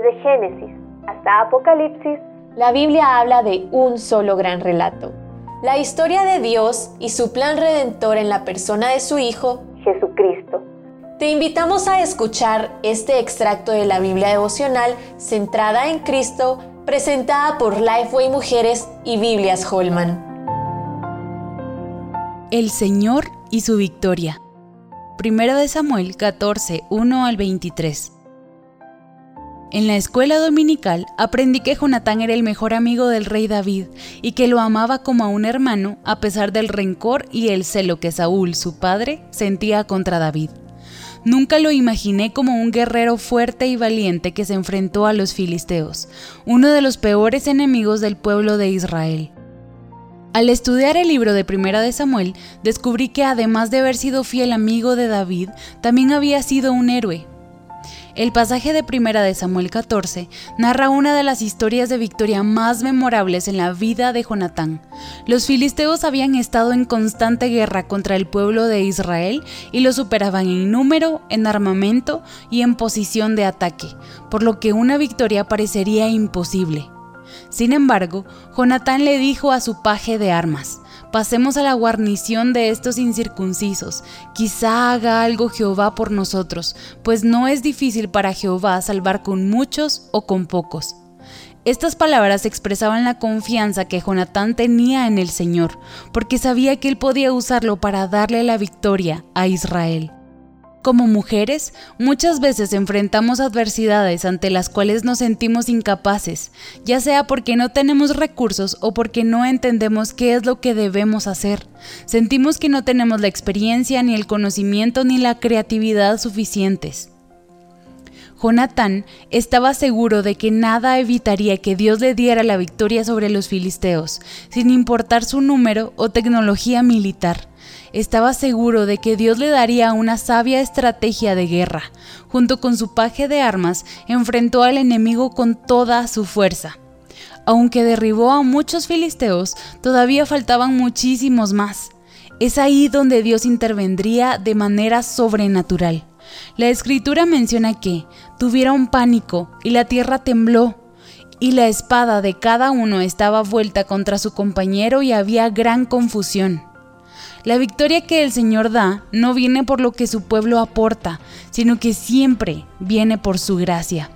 Desde Génesis hasta Apocalipsis, la Biblia habla de un solo gran relato. La historia de Dios y su plan redentor en la persona de su Hijo, Jesucristo. Te invitamos a escuchar este extracto de la Biblia devocional centrada en Cristo, presentada por Lifeway Mujeres y Biblias Holman. El Señor y su victoria. Primero de Samuel 14, 1 al 23. En la escuela dominical aprendí que Jonatán era el mejor amigo del rey David y que lo amaba como a un hermano a pesar del rencor y el celo que Saúl, su padre, sentía contra David. Nunca lo imaginé como un guerrero fuerte y valiente que se enfrentó a los filisteos, uno de los peores enemigos del pueblo de Israel. Al estudiar el libro de Primera de Samuel, descubrí que además de haber sido fiel amigo de David, también había sido un héroe, el pasaje de Primera de Samuel 14 narra una de las historias de victoria más memorables en la vida de Jonatán. Los filisteos habían estado en constante guerra contra el pueblo de Israel y lo superaban en número, en armamento y en posición de ataque, por lo que una victoria parecería imposible. Sin embargo, Jonatán le dijo a su paje de armas, Pasemos a la guarnición de estos incircuncisos. Quizá haga algo Jehová por nosotros, pues no es difícil para Jehová salvar con muchos o con pocos. Estas palabras expresaban la confianza que Jonatán tenía en el Señor, porque sabía que él podía usarlo para darle la victoria a Israel. Como mujeres, muchas veces enfrentamos adversidades ante las cuales nos sentimos incapaces, ya sea porque no tenemos recursos o porque no entendemos qué es lo que debemos hacer. Sentimos que no tenemos la experiencia, ni el conocimiento, ni la creatividad suficientes. Jonatán estaba seguro de que nada evitaría que Dios le diera la victoria sobre los filisteos, sin importar su número o tecnología militar estaba seguro de que Dios le daría una sabia estrategia de guerra. Junto con su paje de armas, enfrentó al enemigo con toda su fuerza. Aunque derribó a muchos filisteos, todavía faltaban muchísimos más. Es ahí donde Dios intervendría de manera sobrenatural. La escritura menciona que tuvieron pánico y la tierra tembló, y la espada de cada uno estaba vuelta contra su compañero y había gran confusión. La victoria que el Señor da no viene por lo que su pueblo aporta, sino que siempre viene por su gracia.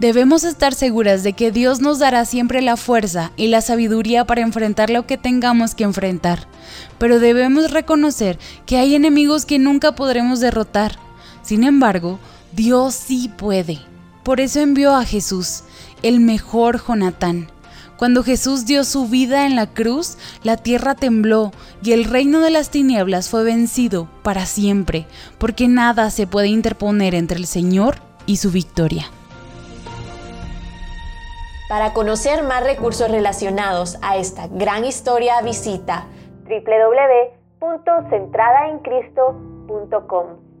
Debemos estar seguras de que Dios nos dará siempre la fuerza y la sabiduría para enfrentar lo que tengamos que enfrentar, pero debemos reconocer que hay enemigos que nunca podremos derrotar. Sin embargo, Dios sí puede. Por eso envió a Jesús, el mejor Jonatán cuando Jesús dio su vida en la cruz, la tierra tembló y el reino de las tinieblas fue vencido para siempre, porque nada se puede interponer entre el Señor y su victoria. Para conocer más recursos relacionados a esta gran historia, visita www.centradaencristo.com.